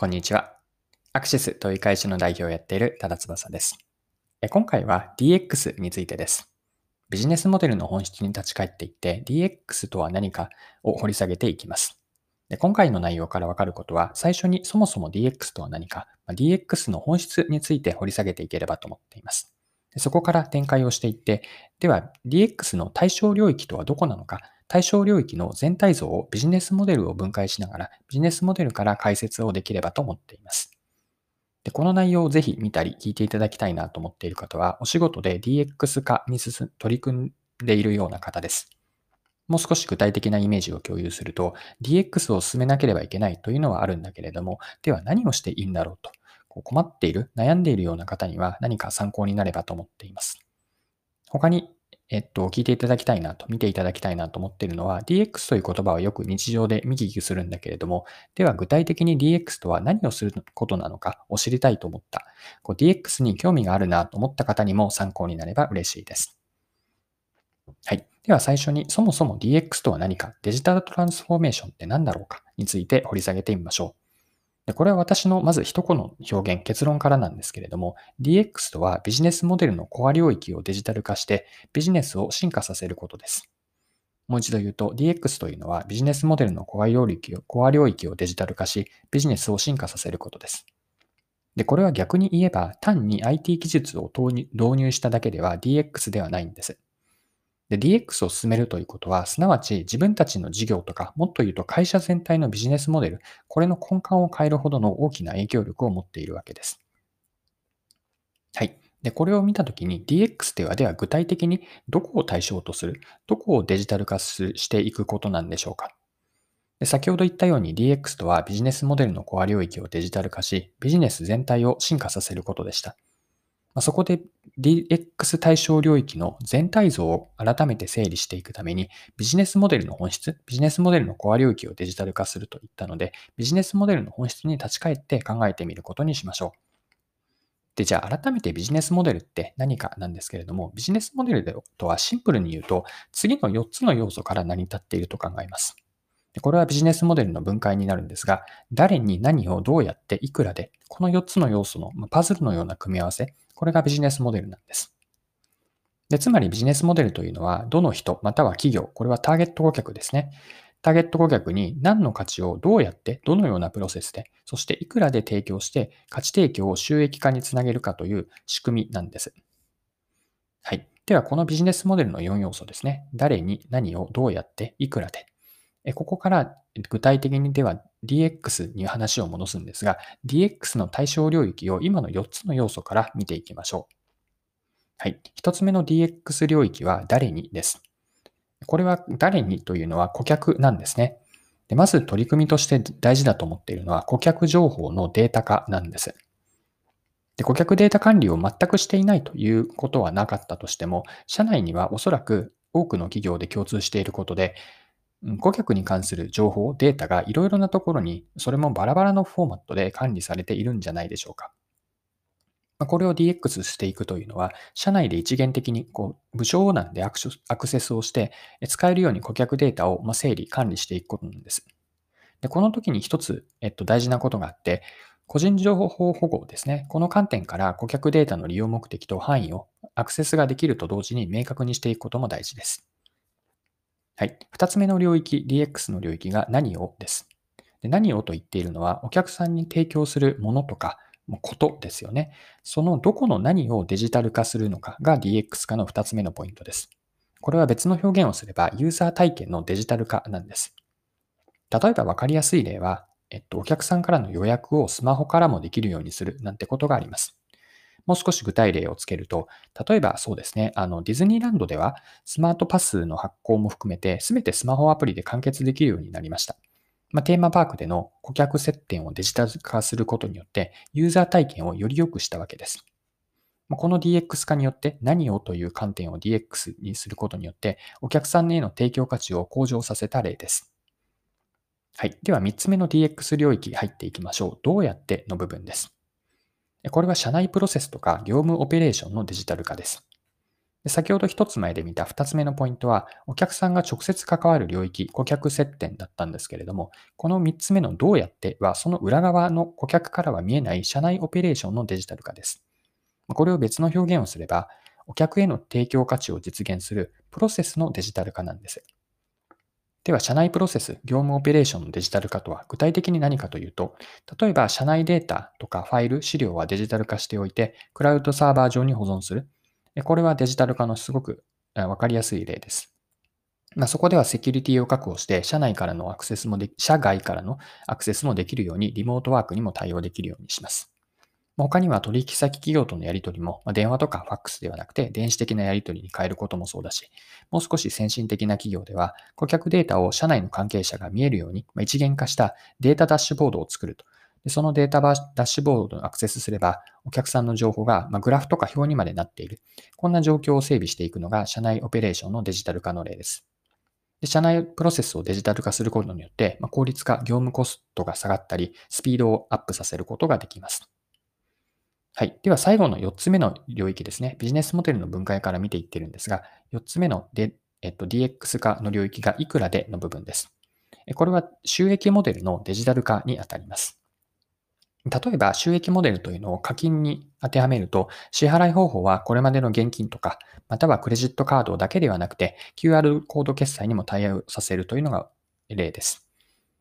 こんにちは。アクシスという会社の代表をやっている多田翼です。今回は DX についてです。ビジネスモデルの本質に立ち返っていって DX とは何かを掘り下げていきます。で今回の内容からわかることは、最初にそもそも DX とは何か、DX の本質について掘り下げていければと思っています。でそこから展開をしていって、では DX の対象領域とはどこなのか、対象領域の全体像をビジネスモデルを分解しながら、ビジネスモデルから解説をできればと思っています。でこの内容をぜひ見たり聞いていただきたいなと思っている方は、お仕事で DX 化に進取り組んでいるような方です。もう少し具体的なイメージを共有すると、DX を進めなければいけないというのはあるんだけれども、では何をしていいんだろうと、こう困っている、悩んでいるような方には何か参考になればと思っています。他にえっと、聞いていただきたいなと、見ていただきたいなと思っているのは、DX という言葉はよく日常で見聞きするんだけれども、では具体的に DX とは何をすることなのかを知りたいと思った、こう DX に興味があるなと思った方にも参考になれば嬉しいです。はい。では最初に、そもそも DX とは何か、デジタルトランスフォーメーションって何だろうかについて掘り下げてみましょう。でこれは私のまず一言の表現、結論からなんですけれども、DX とはビジネスモデルのコア領域をデジタル化してビジネスを進化させることです。もう一度言うと、DX というのはビジネスモデルのコア領域をコア領域をデジタル化し、ビジネスを進化させることです。で、これは逆に言えば、単に IT 技術を導入しただけでは DX ではないんです。で、DX を進めるということは、すなわち自分たちの事業とか、もっと言うと会社全体のビジネスモデル、これの根幹を変えるほどの大きな影響力を持っているわけです。はい。で、これを見たときに DX では、では具体的にどこを対象とする、どこをデジタル化していくことなんでしょうか。で先ほど言ったように DX とはビジネスモデルのコア領域をデジタル化し、ビジネス全体を進化させることでした。まそこで DX 対象領域の全体像を改めて整理していくために、ビジネスモデルの本質、ビジネスモデルのコア領域をデジタル化すると言ったので、ビジネスモデルの本質に立ち返って考えてみることにしましょう。で、じゃあ改めてビジネスモデルって何かなんですけれども、ビジネスモデルとはシンプルに言うと、次の4つの要素から成り立っていると考えます。これはビジネスモデルの分解になるんですが、誰に何をどうやっていくらで、この4つの要素のパズルのような組み合わせ、これがビジネスモデルなんです。でつまりビジネスモデルというのは、どの人、または企業、これはターゲット顧客ですね。ターゲット顧客に何の価値をどうやって、どのようなプロセスで、そしていくらで提供して、価値提供を収益化につなげるかという仕組みなんです。はい。では、このビジネスモデルの4要素ですね。誰に何をどうやって、いくらで。ここから具体的にでは DX に話を戻すんですが、DX の対象領域を今の4つの要素から見ていきましょう。はい。1つ目の DX 領域は誰にです。これは誰にというのは顧客なんですね。でまず取り組みとして大事だと思っているのは顧客情報のデータ化なんです。で顧客データ管理を全くしていないということはなかったとしても、社内にはおそらく多くの企業で共通していることで、顧客に関する情報、データがいろいろなところに、それもバラバラのフォーマットで管理されているんじゃないでしょうか。これを DX していくというのは、社内で一元的にこう部署なんでアクセスをして、使えるように顧客データを整理、管理していくことなんです。でこの時に一つ、えっと、大事なことがあって、個人情報保護ですね。この観点から顧客データの利用目的と範囲をアクセスができると同時に明確にしていくことも大事です。はい。二つ目の領域、DX の領域が何を？です。で何をと言っているのは、お客さんに提供するものとか、ことですよね。そのどこの何をデジタル化するのかが DX 化の二つ目のポイントです。これは別の表現をすれば、ユーザー体験のデジタル化なんです。例えば分かりやすい例は、えっと、お客さんからの予約をスマホからもできるようにするなんてことがあります。もう少し具体例をつけると、例えばそうですね、あのディズニーランドではスマートパスの発行も含めて全てスマホアプリで完結できるようになりました。まあ、テーマパークでの顧客接点をデジタル化することによって、ユーザー体験をより良くしたわけです。この DX 化によって何をという観点を DX にすることによって、お客さんへの提供価値を向上させた例です。はい。では3つ目の DX 領域入っていきましょう。どうやっての部分です。これは社内プロセスとか業務オペレーションのデジタル化です。先ほど一つ前で見た二つ目のポイントは、お客さんが直接関わる領域、顧客接点だったんですけれども、この三つ目のどうやっては、その裏側の顧客からは見えない社内オペレーションのデジタル化です。これを別の表現をすれば、お客への提供価値を実現するプロセスのデジタル化なんです。では、社内プロセス、業務オペレーションのデジタル化とは具体的に何かというと、例えば社内データとかファイル、資料はデジタル化しておいて、クラウドサーバー上に保存する。これはデジタル化のすごくわかりやすい例です。まあ、そこではセキュリティを確保して、社内からのアクセスもで、社外からのアクセスもできるように、リモートワークにも対応できるようにします。他には取引先企業とのやり取りも、ま電話とかファックスではなくて電子的なやり取りに変えることもそうだし、もう少し先進的な企業では顧客データを社内の関係者が見えるように、ま一元化したデータダッシュボードを作ると。でそのデータダッシュボードにアクセスすれば、お客さんの情報が、まグラフとか表にまでなっている。こんな状況を整備していくのが社内オペレーションのデジタル化の例です。で社内プロセスをデジタル化することによって、ま効率化、業務コストが下がったり、スピードをアップさせることができます。はい。では最後の4つ目の領域ですね。ビジネスモデルの分解から見ていってるんですが、4つ目ので、えっと、DX 化の領域がいくらでの部分です。これは収益モデルのデジタル化にあたります。例えば収益モデルというのを課金に当てはめると、支払い方法はこれまでの現金とか、またはクレジットカードだけではなくて、QR コード決済にも対応させるというのが例です。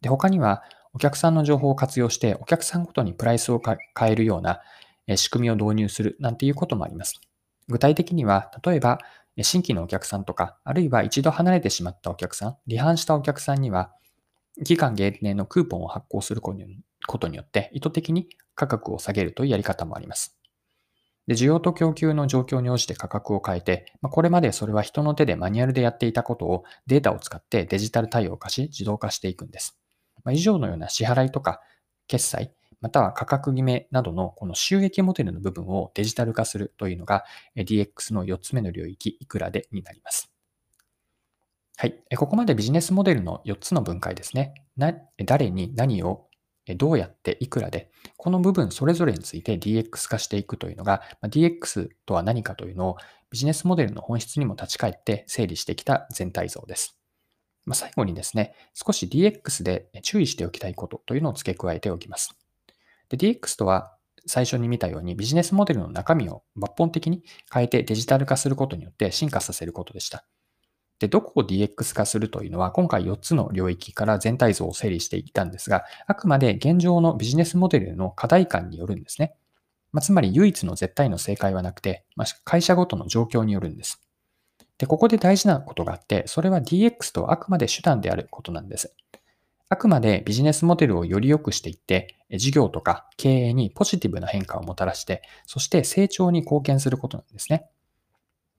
で他には、お客さんの情報を活用して、お客さんごとにプライスを変えるような仕組みを導入するなんていうこともあります。具体的には、例えば、新規のお客さんとか、あるいは一度離れてしまったお客さん、離反したお客さんには、期間限定のクーポンを発行することによって、意図的に価格を下げるというやり方もあります。で、需要と供給の状況に応じて価格を変えて、ま、これまでそれは人の手でマニュアルでやっていたことをデータを使ってデジタル対応化し、自動化していくんです。ま、以上のような支払いとか決済、または価格決めなどのこの収益モデルの部分をデジタル化するというのが DX の4つ目の領域いくらでになります。はい。ここまでビジネスモデルの4つの分解ですね。な誰に何をどうやっていくらで、この部分それぞれについて DX 化していくというのが、DX とは何かというのをビジネスモデルの本質にも立ち返って整理してきた全体像です。ま最後にですね、少し DX で注意しておきたいことというのを付け加えておきます。で、DX とは最初に見たようにビジネスモデルの中身を抜本的に変えてデジタル化することによって進化させることでした。で、どこを DX 化するというのは今回4つの領域から全体像を整理していったんですが、あくまで現状のビジネスモデルの課題感によるんですね。まあ、つまり唯一の絶対の正解はなくて、まあ、会社ごとの状況によるんです。で、ここで大事なことがあって、それは DX とあくまで手段であることなんです。あくまでビジネスモデルをより良くしていって、事業とか経営にポジティブな変化をもたらして、そして成長に貢献することなんですね。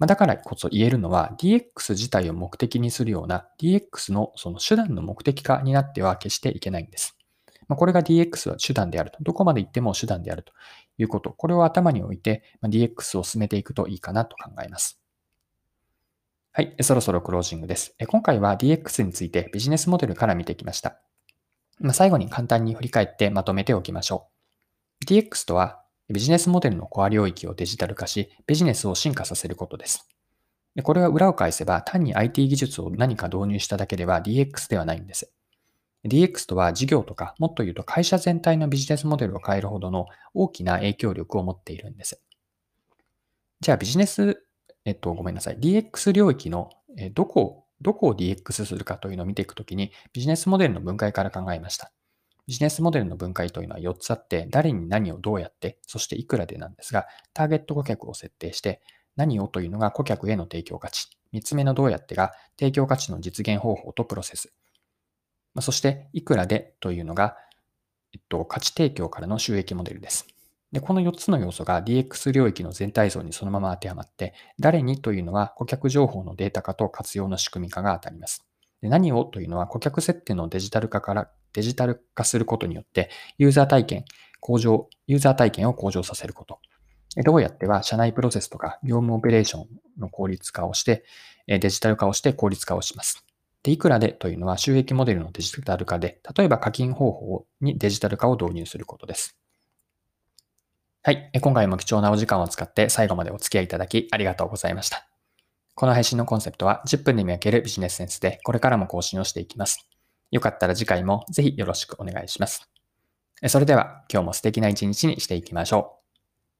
だからこそ言えるのは DX 自体を目的にするような DX のその手段の目的化になっては決していけないんです。これが DX は手段であると。どこまで行っても手段であるということ。これを頭に置いて DX を進めていくといいかなと考えます。はい、そろそろクロージングです。今回は DX についてビジネスモデルから見てきました。最後に簡単に振り返ってまとめておきましょう。DX とはビジネスモデルのコア領域をデジタル化し、ビジネスを進化させることです。これは裏を返せば単に IT 技術を何か導入しただけでは DX ではないんです。DX とは事業とか、もっと言うと会社全体のビジネスモデルを変えるほどの大きな影響力を持っているんです。じゃあビジネスえっと、ごめんなさい。DX 領域の、えどこを、どこを DX するかというのを見ていくときに、ビジネスモデルの分解から考えました。ビジネスモデルの分解というのは4つあって、誰に何をどうやって、そしていくらでなんですが、ターゲット顧客を設定して、何をというのが顧客への提供価値。3つ目のどうやってが、提供価値の実現方法とプロセス。そして、いくらでというのが、えっと、価値提供からの収益モデルです。で、この4つの要素が DX 領域の全体像にそのまま当てはまって、誰にというのは顧客情報のデータ化と活用の仕組み化が当たります。で何をというのは顧客設定のデジタル化からデジタル化することによって、ユーザー体験、向上、ユーザー体験を向上させること。どうやっては社内プロセスとか業務オペレーションの効率化をして、デジタル化をして効率化をします。で、いくらでというのは収益モデルのデジタル化で、例えば課金方法にデジタル化を導入することです。はい。今回も貴重なお時間を使って最後までお付き合いいただきありがとうございました。この配信のコンセプトは10分で見分けるビジネスセンスでこれからも更新をしていきます。よかったら次回もぜひよろしくお願いします。それでは今日も素敵な一日にしていきましょう。